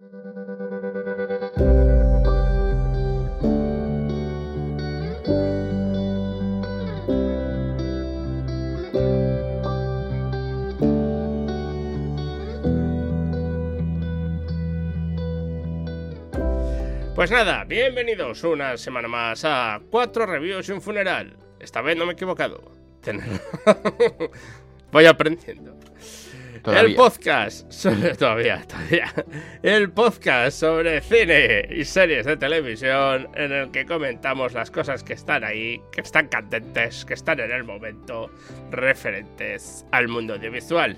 Pues nada, bienvenidos una semana más a Cuatro Reviews y un Funeral. Esta vez no me he equivocado. Voy aprendiendo. El podcast sobre. Todavía, todavía. El podcast sobre cine y series de televisión en el que comentamos las cosas que están ahí, que están candentes, que están en el momento, referentes al mundo audiovisual.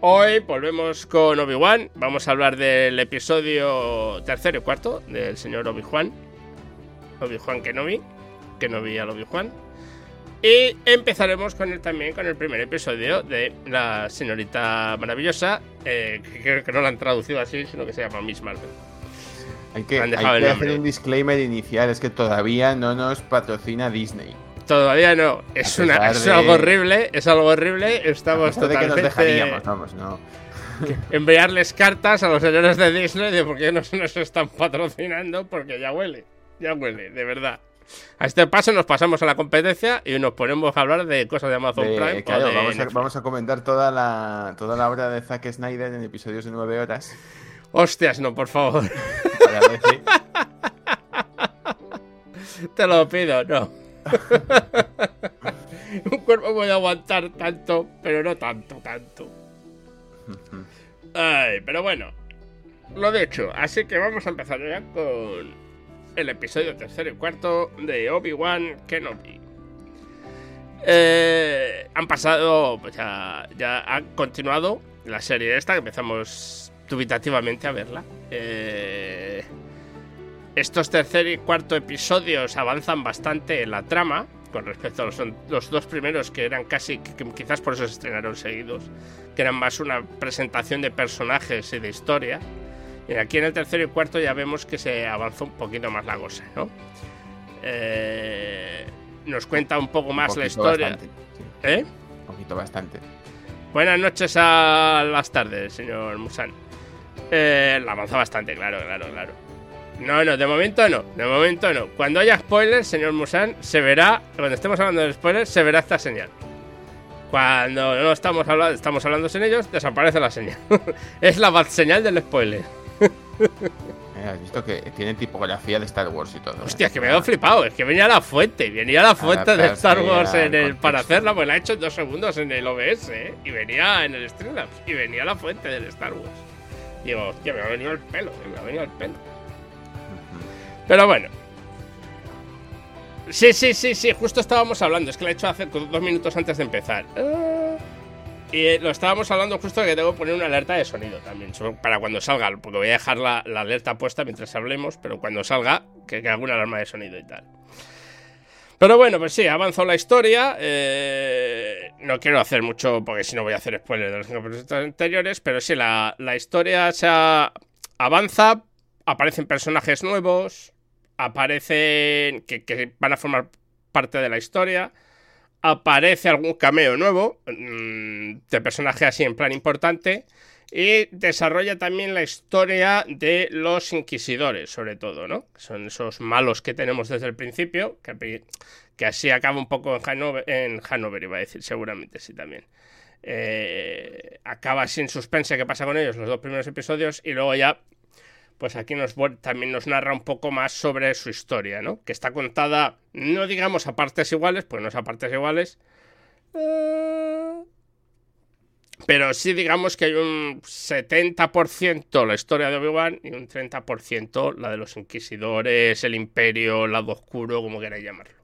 Hoy volvemos con Obi-Wan. Vamos a hablar del episodio tercero y cuarto del señor Obi-Wan. Obi-Wan Kenobi. Kenobi al Obi-Wan. Y empezaremos con el, también con el primer episodio de la señorita maravillosa, eh, que creo que no la han traducido así, sino que se llama Miss Marvel. Hay que, hay que hacer un disclaimer inicial, es que todavía no nos patrocina Disney. Todavía no, es, una, es algo horrible, es algo horrible, estamos totalmente... que nos dejaríamos, vamos, no. Enviarles cartas a los señores de Disney de por qué no nos están patrocinando, porque ya huele, ya huele, de verdad. A este paso nos pasamos a la competencia y nos ponemos a hablar de cosas de Amazon Prime. vamos, a, comentar toda la, toda la obra de Zack Snyder en episodios de 9 horas. Hostias, no, por favor. Te lo pido, no. Un cuerpo puede aguantar tanto, pero no tanto, tanto. Ay, pero bueno, lo de hecho, así que vamos a empezar ya con el episodio tercero y cuarto de Obi-Wan Kenobi. Eh, han pasado, pues ya, ya ha continuado la serie esta, que empezamos dubitativamente a verla. Eh, estos tercer y cuarto episodios avanzan bastante en la trama con respecto a los, dos primeros que eran casi, quizás por eso se estrenaron seguidos, que eran más una presentación de personajes y de historia. Y aquí en el tercero y cuarto ya vemos que se avanza un poquito más la cosa, ¿no? Eh, nos cuenta un poco más la historia. ¿Eh? Un poquito bastante. Buenas noches a las tardes, señor Musan. Eh, la avanza bastante, claro, claro, claro. No, no, de momento no, de momento no. Cuando haya spoilers, señor Musan, se verá, cuando estemos hablando de spoilers, se verá esta señal. Cuando no estamos hablando, estamos hablando sin ellos, desaparece la señal. es la bad señal del spoiler. Eh, has visto que tiene tipografía de Star Wars y todo. ¿eh? Hostia, que me he flipado. Es que venía la fuente. Venía la fuente de Star Wars en el, para hacerla, pues la he hecho en dos segundos en el OBS. ¿eh? Y venía en el Streamlabs. Y venía la fuente del Star Wars. Digo, hostia, me ha venido el pelo. Me ha venido el pelo. Pero bueno. Sí, sí, sí, sí. Justo estábamos hablando. Es que la he hecho hace dos minutos antes de empezar. Ah. Y eh, lo estábamos hablando justo de que tengo que poner una alerta de sonido también, para cuando salga, porque voy a dejar la, alerta puesta mientras hablemos, pero cuando salga, que, que haga una alarma de sonido y tal. Pero bueno, pues sí, avanzó la historia. Eh, no quiero hacer mucho, porque si no voy a hacer spoilers de los cinco anteriores, pero sí, la, historia se avanza, aparecen personajes nuevos, aparecen que, que van a formar parte de la historia aparece algún cameo nuevo mm, de personaje así en plan importante y desarrolla también la historia de los inquisidores, sobre todo, ¿no? Son esos malos que tenemos desde el principio, que, así acaba un poco en Hanover, en Hanover, iba a decir, seguramente sí también. Eh, acaba sin suspense qué pasa con ellos los dos primeros episodios y luego ya pues aquí nos, también nos narra un poco más sobre su historia, ¿no? Que está contada, no digamos a partes iguales, pues no es a partes iguales, eh, pero sí digamos que hay un 70% la historia de Obi-Wan y un 30% la de los inquisidores, el imperio, el lado oscuro, como queráis llamarlo.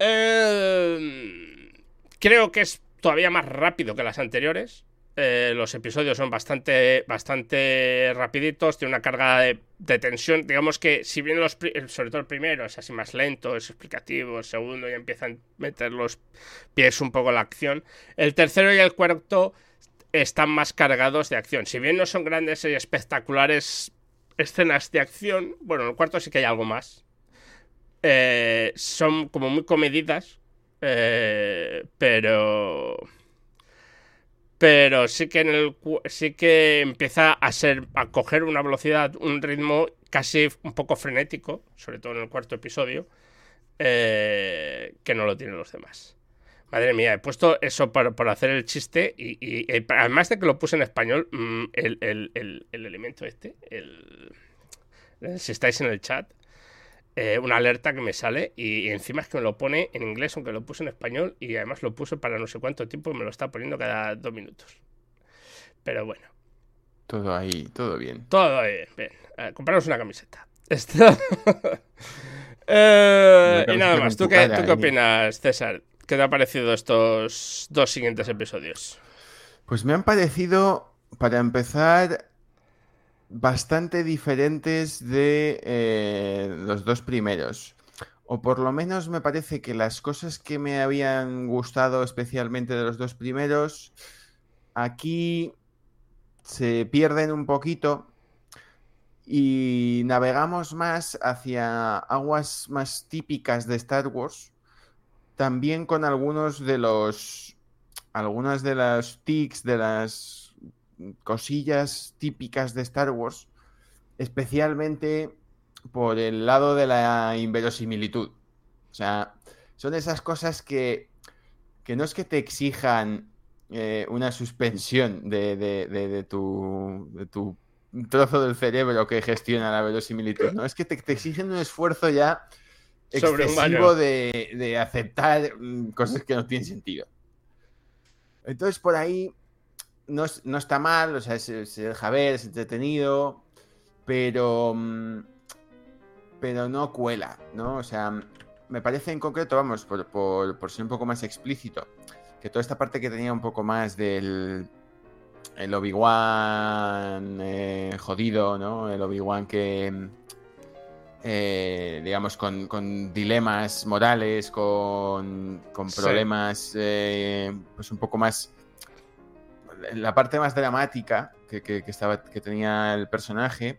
Eh, creo que es todavía más rápido que las anteriores. Eh, los episodios son bastante, bastante rapiditos, tiene una carga de, tensión. Digamos que si bien los, sobre todo el primero es así más lento, es explicativo, el segundo ya empiezan a meter los pies un poco en la acción, el tercero y el cuarto están más cargados de acción. Si bien no son grandes y espectaculares escenas de acción, bueno, en el cuarto sí que hay algo más. Eh, son como muy comedidas, eh, pero pero sí que en el sí que empieza a ser a coger una velocidad, un ritmo casi un poco frenético, sobre todo en el cuarto episodio, eh, que no lo tienen los demás. Madre mía, he puesto eso por, hacer el chiste y, además de que lo puse en español, mm, el, el, elemento este, si estáis en el chat, eh, una alerta que me sale y, encima es que me lo pone en inglés, aunque lo puse en español y además lo puse para no sé cuánto tiempo y me lo está poniendo cada dos minutos. Pero bueno. Todo ahí, todo bien. Todo bien, bien. compraros una camiseta. Eh, y nada más, ¿Tú qué, ¿tú qué opinas, César? ¿Qué te ha parecido estos dos siguientes episodios? Pues me han parecido, para empezar, bastante diferentes de eh, los dos primeros. O por lo menos me parece que las cosas que me habían gustado especialmente de los dos primeros, aquí se pierden un poquito y navegamos más hacia aguas más típicas de Star Wars, también con algunos de los algunas de las tics, de las cosillas típicas de Star Wars, especialmente por el lado de la inverosimilitud. O sea, son esas cosas que, que no es que te exijan eh, una suspensión de, de, tu, de, tu, trozo del cerebro que gestiona la verosimilitud, ¿no? Es que te, exigen un esfuerzo ya excesivo de, de aceptar mm, cosas que no tienen sentido. Entonces, por ahí no, está mal, o sea, se, deja ver, es entretenido, pero. Mm, pero no cuela, ¿no? O sea, me parece en concreto, vamos, por, por, ser un poco más explícito, que toda esta parte que tenía un poco más del. El Obi-Wan eh, jodido, ¿no? El Obi-Wan que. Eh, digamos, con, dilemas morales, con, con problemas, eh, pues un poco más la parte más dramática que, estaba, que tenía el personaje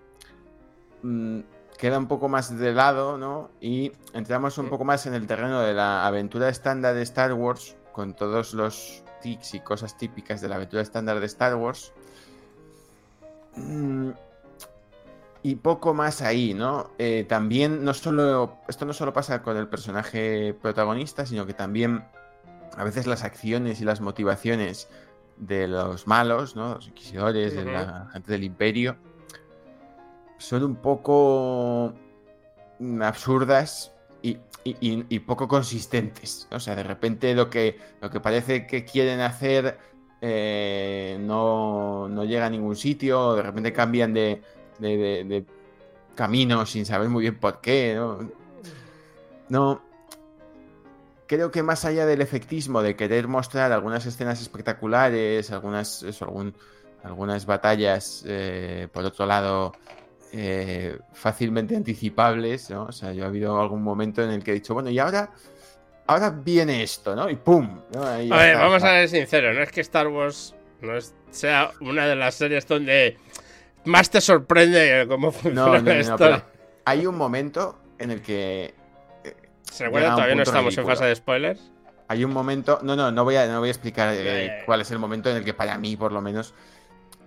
mm, queda un poco más de lado, ¿no? Y entramos un poco más en el terreno de la aventura estándar de Star Wars, con todos los tics y cosas típicas de la aventura estándar de Star Wars. Mm, y poco más ahí, ¿no? Eh, también no solo. Esto no solo pasa con el personaje protagonista, sino que también a veces las acciones y las motivaciones de los malos, ¿no? Los inquisidores, de la gente del imperio, son un poco absurdas y, poco consistentes. O sea, de repente lo que, lo que parece que quieren hacer eh, no, no, llega a ningún sitio, de repente cambian de, de, camino sin saber muy bien por qué. ¿no? no creo que más allá del efectismo de querer mostrar algunas escenas espectaculares, algunas, algunas batallas, eh, por otro lado, eh, fácilmente anticipables, ¿no? O sea, yo ha habido algún momento en el que he dicho, bueno, y ahora, ahora viene esto, ¿no? Y ¡pum! a ver, vamos a ser sinceros, no es que Star Wars no sea una de las series donde más te sorprende cómo funciona no, no, hay un momento en el que ¿Se recuerda? Todavía no estamos en fase de spoilers. Hay un momento. No, no, no voy a, no voy a explicar eh, cuál es el momento en el que, para mí, por lo menos,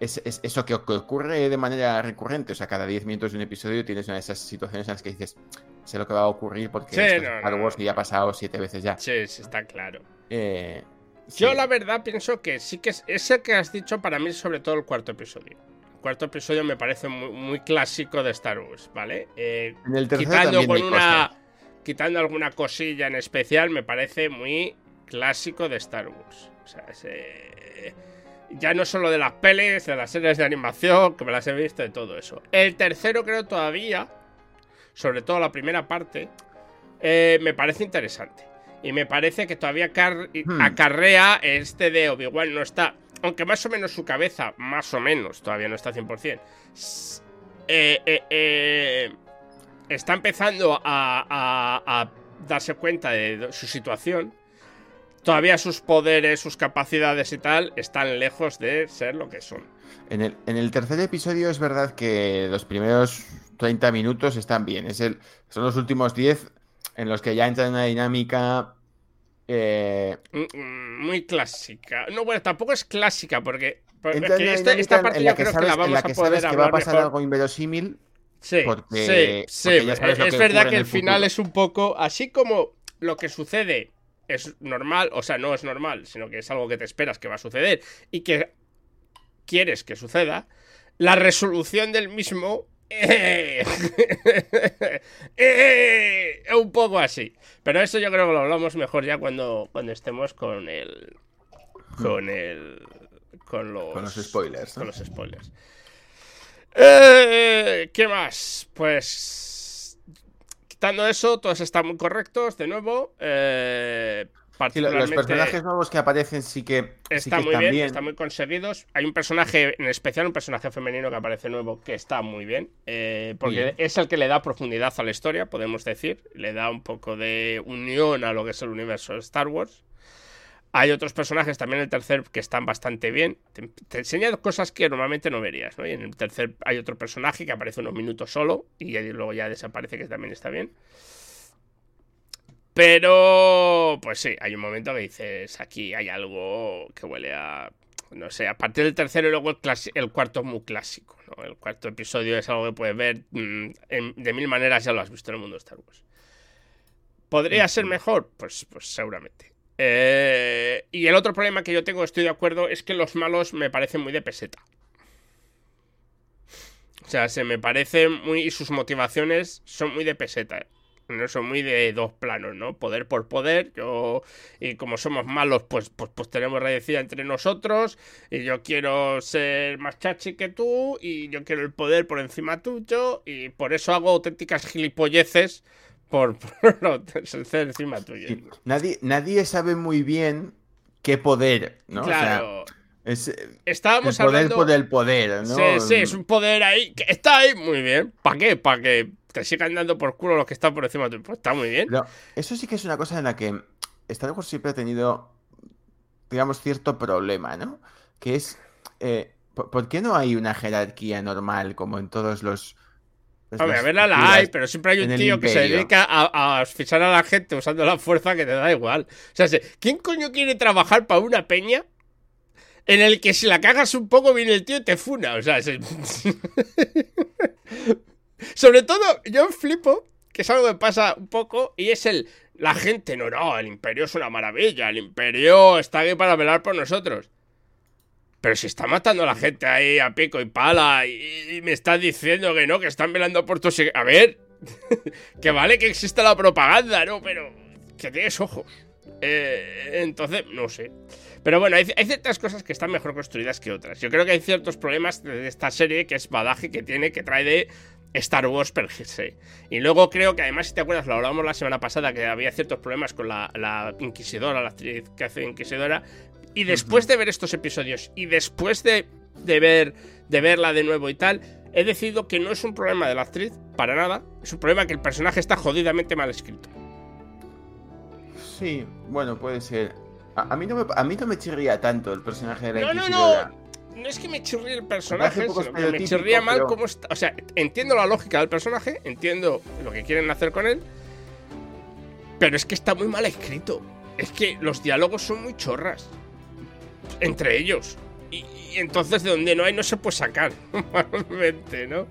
es, eso que, ocurre de manera recurrente. O sea, cada 10 minutos de un episodio tienes una de esas situaciones en las que dices, sé lo que va a ocurrir porque sí, Star Wars ya ha pasado siete veces ya. Sí, sí, está claro. Eh, Yo, la verdad, pienso que sí que es ese que has dicho para mí, sobre todo el cuarto episodio. El cuarto episodio me parece muy, clásico de Star Wars, ¿vale? Eh, en el tercero con una quitando alguna cosilla en especial, me parece muy clásico de Star Wars. O sea, ya no solo de las pelis, de las series de animación, que me las he visto, de todo eso. El tercero creo todavía, sobre todo la primera parte, eh, me parece interesante. Y me parece que todavía hmm. acarrea este de Obi-Wan no está. aunque más o menos su cabeza, más o menos, todavía no está 100%, eh, eh, eh, está empezando a, darse cuenta de su situación, todavía sus poderes, sus capacidades y tal están lejos de ser lo que son. En el, en el tercer episodio es verdad que los primeros 30 minutos están bien. Es el, son los últimos 10 en los que ya entra en una dinámica. Eh, mm, mm, muy clásica. No, bueno, tampoco es clásica porque. esta, esta, parte yo creo que la vamos a poder que va a pasar algo inverosímil. Sí, sí, sí. es verdad que el, final es un poco. Así como lo que sucede es normal, o sea, no es normal, sino que es algo que te esperas que va a suceder y que quieres que suceda. La resolución del mismo eh, eh, un poco así. Pero eso yo creo que lo hablamos mejor ya cuando, cuando estemos con el. Con el. Con los, con los spoilers. Con los spoilers. Eh, ¿Qué más? Pues. Quitando eso, todos están muy correctos, de nuevo. Eh, los personajes nuevos que aparecen sí que, están muy bien, están muy conseguidos. Hay un personaje, en especial un personaje femenino que aparece nuevo que está muy bien, eh, porque es el que le da profundidad a la historia, podemos decir, le da un poco de unión a lo que es el universo de Star Wars. Hay otros personajes también en el tercer que están bastante bien. Te, te enseña cosas que normalmente no verías, ¿no? Y en el tercer hay otro personaje que aparece unos minutos solo y luego ya desaparece, que también está bien. Pero, pues sí, hay un momento que dices, aquí hay algo que huele a... No sé, a partir del tercero y luego el, el cuarto es muy clásico, ¿no? El cuarto episodio es algo que puedes ver mm, de mil maneras, ya lo has visto en el mundo de Star Wars. ¿Podría ser mejor? Pues, pues seguramente. Eh, y el otro problema que yo tengo, estoy de acuerdo, es que los malos me parecen muy de peseta. O sea, se me parecen muy... Y sus motivaciones son muy de peseta. No son muy de dos planos, ¿no? Poder por poder. Yo. Y como somos malos, pues, pues, pues tenemos radiocida entre nosotros. Y yo quiero ser más chachi que tú. Y yo quiero el poder por encima tuyo. Y por eso hago auténticas gilipolleces. Por, ser encima tuyo. Nadie, nadie sabe muy bien qué poder, ¿no? Claro. es, Estábamos el poder hablando... por el poder, ¿no? Sí, sí, es un poder ahí que está ahí muy bien. ¿Para qué? Para que te sigan dando por culo los que están por encima de tu. Pues está muy bien. eso sí que es una cosa en la que Star Wars siempre ha tenido, digamos, cierto problema, ¿no? Que es, eh, ¿por, qué no hay una jerarquía normal como en todos los... a verla la hay, pero siempre hay un tío que se dedica a, a asfixiar a la gente usando la fuerza que te da igual. O sea, ¿quién coño quiere trabajar para una peña en el que si la cagas un poco viene el tío y te funa? O sea, Sobre todo, yo flipo, que es algo que pasa un poco, y es el. La gente, no, no, el imperio es una maravilla, el imperio está aquí para velar por nosotros. Pero si está matando a la gente ahí a pico y pala y, me está diciendo que no, que están velando por tu... A ver, que vale que exista la propaganda, ¿no? Pero que tienes ojos. Eh, entonces, no sé. Pero bueno, hay, ciertas cosas que están mejor construidas que otras. Yo creo que hay ciertos problemas de esta serie que es badaje que tiene, que trae de Star Wars per. Y luego creo que además, si te acuerdas, lo hablábamos la semana pasada, que había ciertos problemas con la, Inquisidora, la actriz que hace Inquisidora. Y después de ver estos episodios y después de, ver, de verla de nuevo y tal, he decidido que no es un problema de la actriz, para nada. Es un problema que el personaje está jodidamente mal escrito. Sí, bueno, puede ser. A, mí, no me, a mí no me chirría tanto el personaje de la Inquisidora. No, no, no es que me chirríe el personaje, sino que me chirría mal cómo está. O sea, entiendo la lógica del personaje, entiendo lo que quieren hacer con él, pero es que está muy mal escrito. Es que los diálogos son muy chorras. Entre ellos. Y, entonces de donde no hay no se puede sacar. Normalmente, ¿no?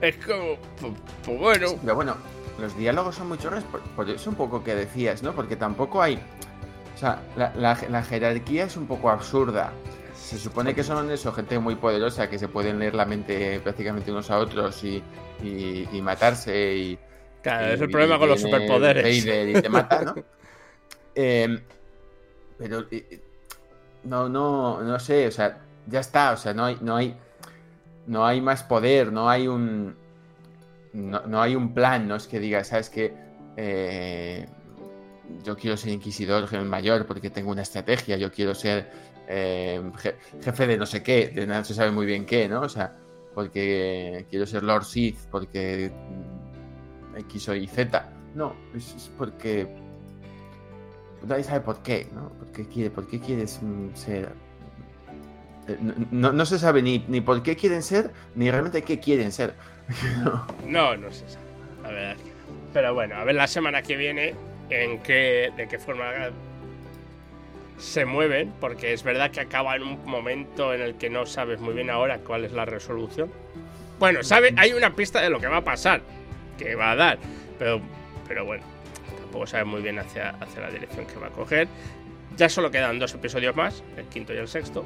Es como. Pues, pues, bueno. pero bueno, los diálogos son muy chorras por, eso un poco que decías, ¿no? Porque tampoco hay. O sea, la jerarquía es un poco absurda. Se supone que son eso, gente muy poderosa que se pueden leer la mente prácticamente unos a otros y, matarse y. Claro, es el problema con los superpoderes. y te mata, ¿no? Em, pero no, no, no sé, o sea, ya está, o sea, no hay, no hay, no hay más poder, no hay un, no, hay un plan, no es que diga, sabes que eh, yo quiero ser inquisidor mayor porque tengo una estrategia, yo quiero ser eh, jefe de no sé qué, de nada se sabe muy bien qué, ¿no? O sea, porque quiero ser Lord Sith, porque X o Y Z. No, es, porque nadie sabe por qué, ¿no? ¿Por qué, quiere, por qué quieres ser? Eh, no, se sabe ni, ni por qué quieren ser, ni realmente qué quieren ser. no, no se sabe. Pero bueno, a ver la semana que viene en qué, de qué forma se mueven, porque es verdad que acaba en un momento en el que no sabes muy bien ahora cuál es la resolución. Bueno, sabe, hay una pista de lo que va a pasar, que va a dar, pero, pero bueno, tampoco sabe muy bien hacia, hacia la dirección que va a coger. Ya solo quedan dos episodios más, el quinto y el sexto.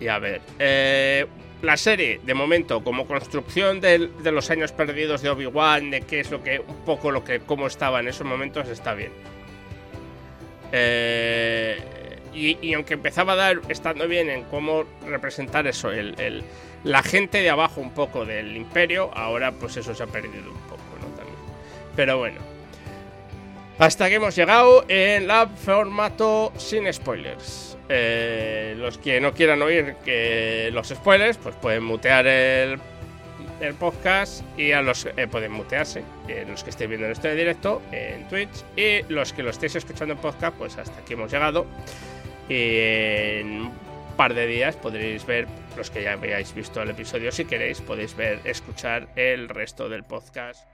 Y a ver, eh, la serie, de momento, como construcción de, los años perdidos de Obi-Wan, de qué es lo que, un poco lo que, cómo estaba en esos momentos, está bien. Eh, y, aunque empezaba a dar, estando bien en cómo representar eso, el, la gente de abajo un poco del imperio, ahora pues eso se ha perdido un poco, ¿no? También. Pero bueno. Hasta que hemos llegado en la formato sin spoilers. Eh, los que no quieran oír que los spoilers, pues pueden mutear el, podcast y a los eh, pueden mutearse, eh, los que estéis viendo en este directo en Twitch y los que lo estéis escuchando en podcast, pues hasta aquí hemos llegado. Y en un par de días podréis ver, los que ya habéis visto el episodio, si queréis, podéis ver, escuchar el resto del podcast